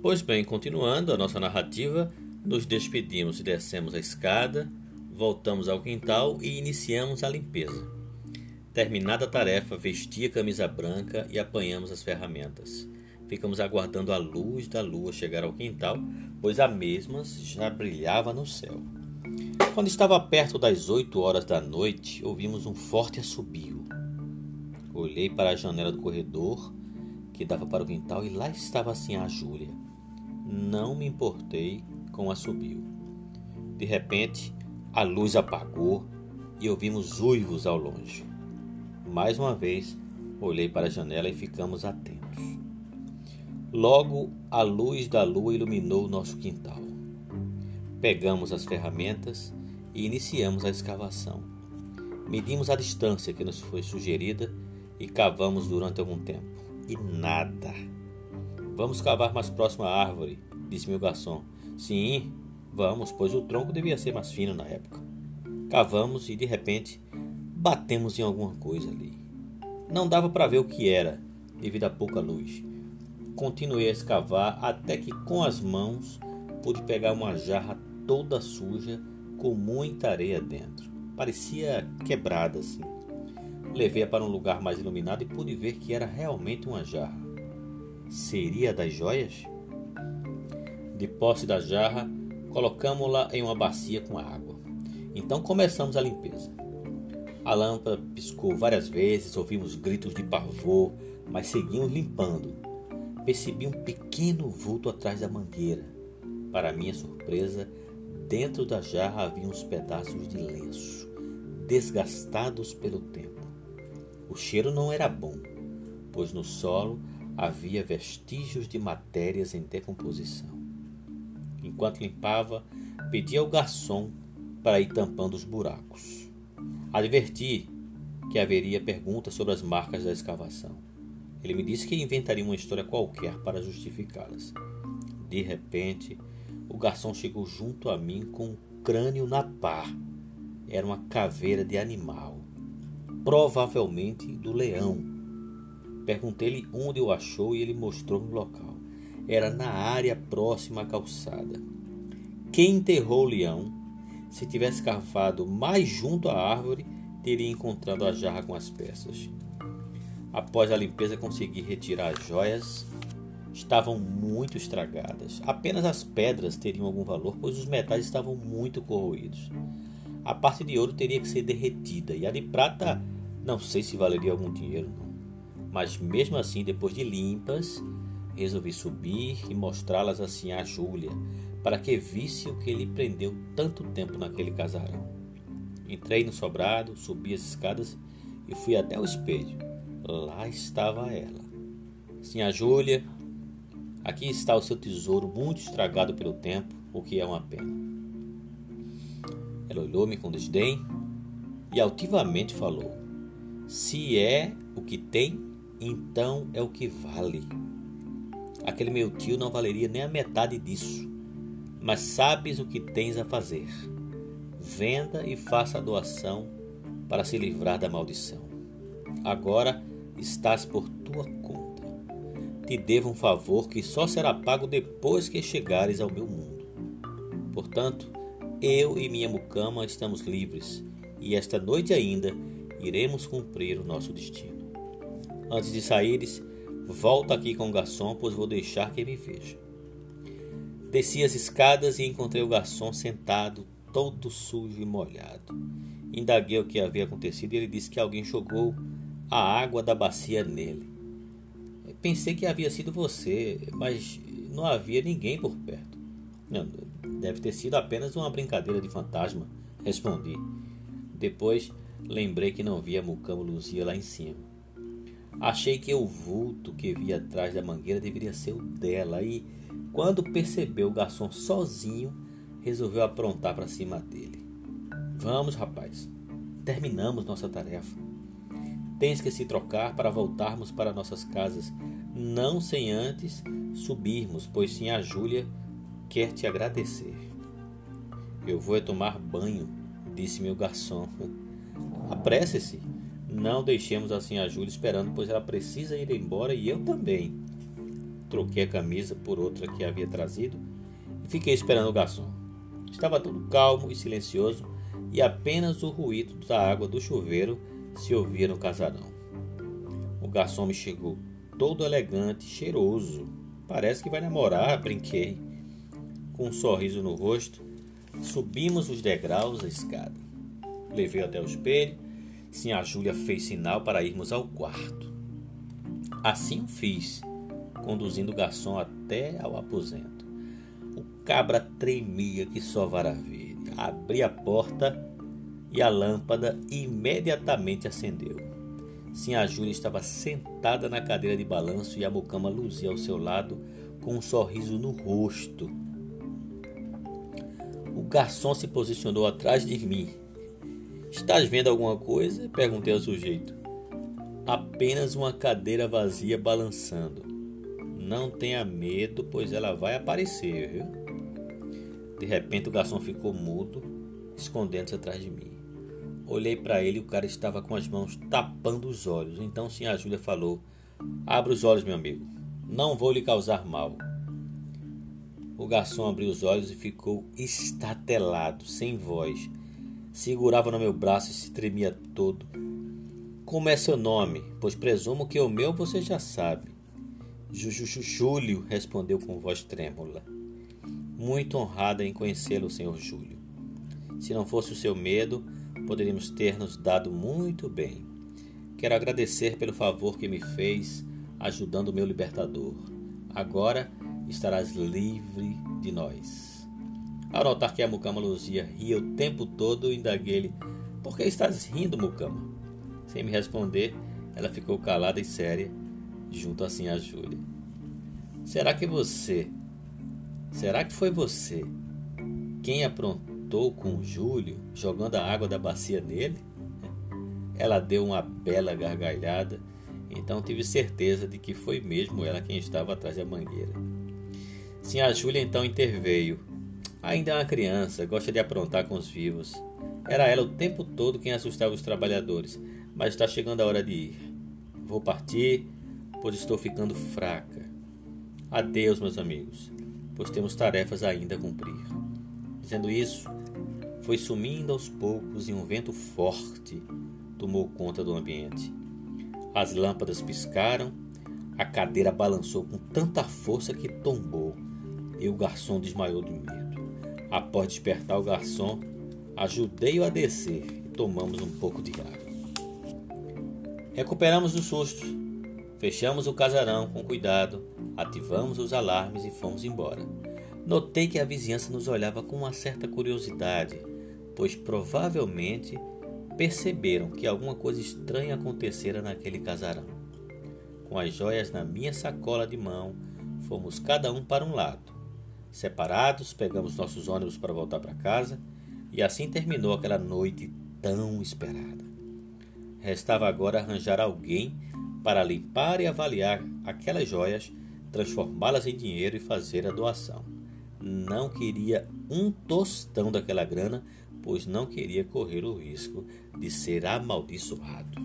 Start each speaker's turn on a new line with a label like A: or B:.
A: Pois bem, continuando a nossa narrativa, nos despedimos e descemos a escada, voltamos ao quintal e iniciamos a limpeza. Terminada a tarefa, vesti a camisa branca e apanhamos as ferramentas. Ficamos aguardando a luz da lua chegar ao quintal, pois a mesma já brilhava no céu. Quando estava perto das oito horas da noite, ouvimos um forte assobio. Olhei para a janela do corredor que dava para o quintal e lá estava assim a Júlia. Não me importei com o assobio. De repente, a luz apagou e ouvimos uivos ao longe. Mais uma vez, olhei para a janela e ficamos atentos. Logo, a luz da lua iluminou o nosso quintal. Pegamos as ferramentas e iniciamos a escavação. Medimos a distância que nos foi sugerida e cavamos durante algum tempo. E nada. Vamos cavar mais próximo à árvore, disse meu garçom. Sim, vamos, pois o tronco devia ser mais fino na época. Cavamos e de repente batemos em alguma coisa ali. Não dava para ver o que era, devido à pouca luz. Continuei a escavar até que com as mãos pude pegar uma jarra toda suja com muita areia dentro. Parecia quebrada assim. Levei-a para um lugar mais iluminado e pude ver que era realmente uma jarra. Seria das joias? De posse da jarra, colocamos-la em uma bacia com água. Então começamos a limpeza. A lâmpada piscou várias vezes, ouvimos gritos de pavor, mas seguimos limpando. Percebi um pequeno vulto atrás da mangueira. Para minha surpresa, dentro da jarra havia uns pedaços de lenço, desgastados pelo tempo. O cheiro não era bom, pois no solo havia vestígios de matérias em decomposição. Enquanto limpava, pedi ao garçom para ir tampando os buracos. Adverti que haveria perguntas sobre as marcas da escavação. Ele me disse que inventaria uma história qualquer para justificá-las. De repente, o garçom chegou junto a mim com um crânio na pá. Era uma caveira de animal provavelmente do leão. Perguntei-lhe onde o achou e ele mostrou o local. Era na área próxima à calçada. Quem enterrou o leão, se tivesse cavado mais junto à árvore, teria encontrado a jarra com as peças. Após a limpeza, consegui retirar as joias. Estavam muito estragadas. Apenas as pedras teriam algum valor, pois os metais estavam muito corroídos. A parte de ouro teria que ser derretida e a de prata não sei se valeria algum dinheiro, não. Mas mesmo assim, depois de limpas, resolvi subir e mostrá-las assim a Júlia, para que visse o que ele prendeu tanto tempo naquele casarão. Entrei no sobrado, subi as escadas e fui até o espelho. Lá estava ela. Sim, a Júlia, aqui está o seu tesouro muito estragado pelo tempo, o que é uma pena. Ela olhou-me com desdém e altivamente falou: se é o que tem, então é o que vale. Aquele meu tio não valeria nem a metade disso. Mas sabes o que tens a fazer. Venda e faça a doação para se livrar da maldição. Agora estás por tua conta. Te devo um favor que só será pago depois que chegares ao meu mundo. Portanto, eu e minha mucama estamos livres, e esta noite ainda iremos cumprir o nosso destino. Antes de saíres, volta aqui com o garçom, pois vou deixar que me veja. Desci as escadas e encontrei o garçom sentado, todo sujo e molhado. Indaguei o que havia acontecido e ele disse que alguém jogou a água da bacia nele. Pensei que havia sido você, mas não havia ninguém por perto. Deve ter sido apenas uma brincadeira de fantasma, respondi. Depois Lembrei que não via Mucamo Luzia lá em cima. Achei que o vulto que via atrás da mangueira deveria ser o dela e, quando percebeu o garçom sozinho, resolveu aprontar para cima dele. Vamos, rapaz. Terminamos nossa tarefa. Tens que se trocar para voltarmos para nossas casas, não sem antes subirmos, pois sim a Júlia quer te agradecer. Eu vou é tomar banho, disse meu garçom. Apresse-se. Não deixemos assim a Júlia esperando, pois ela precisa ir embora e eu também. troquei a camisa por outra que havia trazido e fiquei esperando o garçom. Estava tudo calmo e silencioso e apenas o ruído da água do chuveiro se ouvia no casarão. O garçom me chegou todo elegante, cheiroso. Parece que vai namorar, brinquei. Com um sorriso no rosto, subimos os degraus da escada. Levei até o espelho. Sim, a Júlia fez sinal para irmos ao quarto. Assim fiz, conduzindo o garçom até ao aposento. O cabra tremia que só vara verde. Abri a porta e a lâmpada imediatamente acendeu. Sim, a Júlia estava sentada na cadeira de balanço e a mucama luzia ao seu lado com um sorriso no rosto. O garçom se posicionou atrás de mim. Estás vendo alguma coisa? Perguntei ao sujeito. Apenas uma cadeira vazia balançando. Não tenha medo, pois ela vai aparecer, viu? De repente o garçom ficou mudo, escondendo-se atrás de mim. Olhei para ele e o cara estava com as mãos tapando os olhos. Então sim, a Júlia falou: Abra os olhos, meu amigo. Não vou lhe causar mal. O garçom abriu os olhos e ficou estatelado, sem voz. Segurava no meu braço e se tremia todo. Como é seu nome? Pois presumo que o meu você já sabe. Júlio respondeu com voz trêmula. Muito honrada em conhecê-lo, senhor Júlio. Se não fosse o seu medo, poderíamos ter nos dado muito bem. Quero agradecer pelo favor que me fez ajudando o meu libertador. Agora estarás livre de nós. Ao notar que a Mucama Luzia ria o tempo todo, indaguei-lhe: Por que estás rindo, Mucama? Sem me responder, ela ficou calada e séria, junto assim a Júlia. Será que você, será que foi você quem aprontou? com o Júlio, jogando a água da bacia nele. Ela deu uma bela gargalhada, então tive certeza de que foi mesmo ela quem estava atrás da mangueira. Sim, a Júlia então interveio. Ainda é uma criança, gosta de aprontar com os vivos. Era ela o tempo todo quem assustava os trabalhadores, mas está chegando a hora de ir. Vou partir, pois estou ficando fraca. Adeus, meus amigos, pois temos tarefas ainda a cumprir. Dizendo isso, foi sumindo aos poucos e um vento forte tomou conta do ambiente. As lâmpadas piscaram, a cadeira balançou com tanta força que tombou e o garçom desmaiou de medo. Após despertar o garçom, ajudei-o a descer e tomamos um pouco de água. Recuperamos o susto, fechamos o casarão com cuidado, ativamos os alarmes e fomos embora. Notei que a vizinhança nos olhava com uma certa curiosidade pois provavelmente perceberam que alguma coisa estranha acontecera naquele casarão. Com as joias na minha sacola de mão, fomos cada um para um lado. Separados, pegamos nossos ônibus para voltar para casa e assim terminou aquela noite tão esperada. Restava agora arranjar alguém para limpar e avaliar aquelas joias, transformá-las em dinheiro e fazer a doação. Não queria um tostão daquela grana pois não queria correr o risco de ser amaldiçoado.